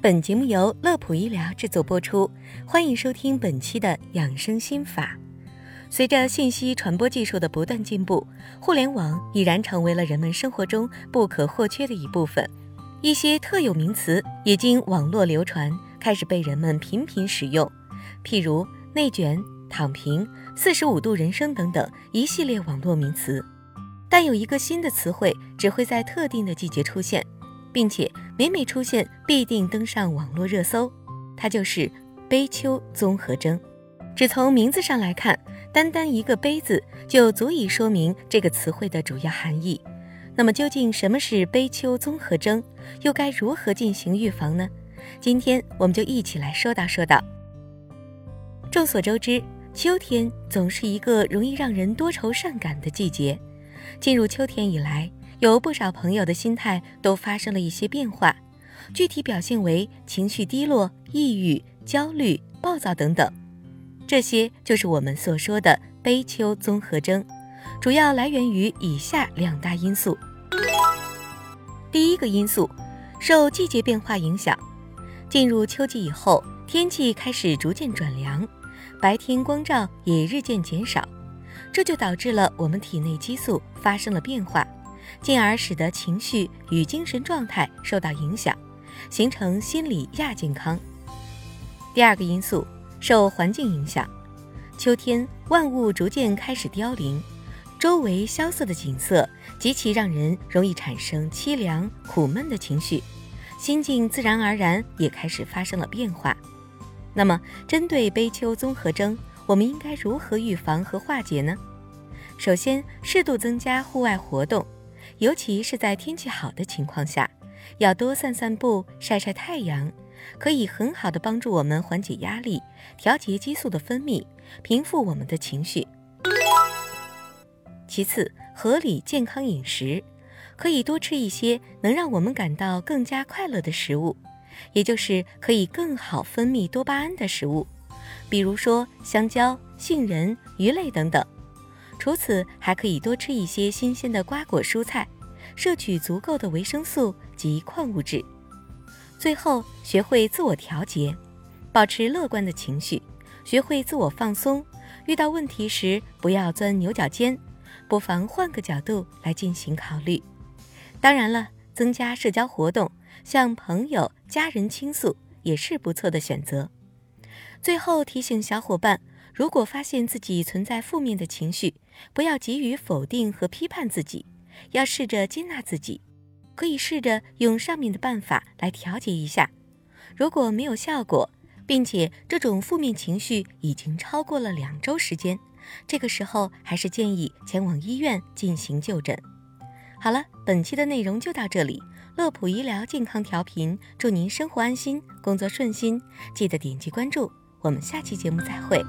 本节目由乐普医疗制作播出，欢迎收听本期的养生心法。随着信息传播技术的不断进步，互联网已然成为了人们生活中不可或缺的一部分。一些特有名词也经网络流传，开始被人们频频使用，譬如内卷、躺平、四十五度人生等等一系列网络名词。但有一个新的词汇只会在特定的季节出现。并且每每出现必定登上网络热搜，它就是悲秋综合征。只从名字上来看，单单一个“悲”字就足以说明这个词汇的主要含义。那么究竟什么是悲秋综合征？又该如何进行预防呢？今天我们就一起来说道说道。众所周知，秋天总是一个容易让人多愁善感的季节。进入秋天以来，有不少朋友的心态都发生了一些变化，具体表现为情绪低落、抑郁、焦虑、暴躁等等。这些就是我们所说的悲秋综合征，主要来源于以下两大因素。第一个因素，受季节变化影响，进入秋季以后，天气开始逐渐转凉，白天光照也日渐减少，这就导致了我们体内激素发生了变化。进而使得情绪与精神状态受到影响，形成心理亚健康。第二个因素受环境影响，秋天万物逐渐开始凋零，周围萧瑟的景色极其让人容易产生凄凉苦闷的情绪，心境自然而然也开始发生了变化。那么，针对悲秋综合征，我们应该如何预防和化解呢？首先，适度增加户外活动。尤其是在天气好的情况下，要多散散步、晒晒太阳，可以很好的帮助我们缓解压力、调节激素的分泌、平复我们的情绪。其次，合理健康饮食，可以多吃一些能让我们感到更加快乐的食物，也就是可以更好分泌多巴胺的食物，比如说香蕉、杏仁、鱼类等等。除此，还可以多吃一些新鲜的瓜果蔬菜，摄取足够的维生素及矿物质。最后，学会自我调节，保持乐观的情绪，学会自我放松。遇到问题时，不要钻牛角尖，不妨换个角度来进行考虑。当然了，增加社交活动，向朋友、家人倾诉也是不错的选择。最后提醒小伙伴。如果发现自己存在负面的情绪，不要急于否定和批判自己，要试着接纳自己。可以试着用上面的办法来调节一下。如果没有效果，并且这种负面情绪已经超过了两周时间，这个时候还是建议前往医院进行就诊。好了，本期的内容就到这里。乐普医疗健康调频，祝您生活安心，工作顺心。记得点击关注，我们下期节目再会。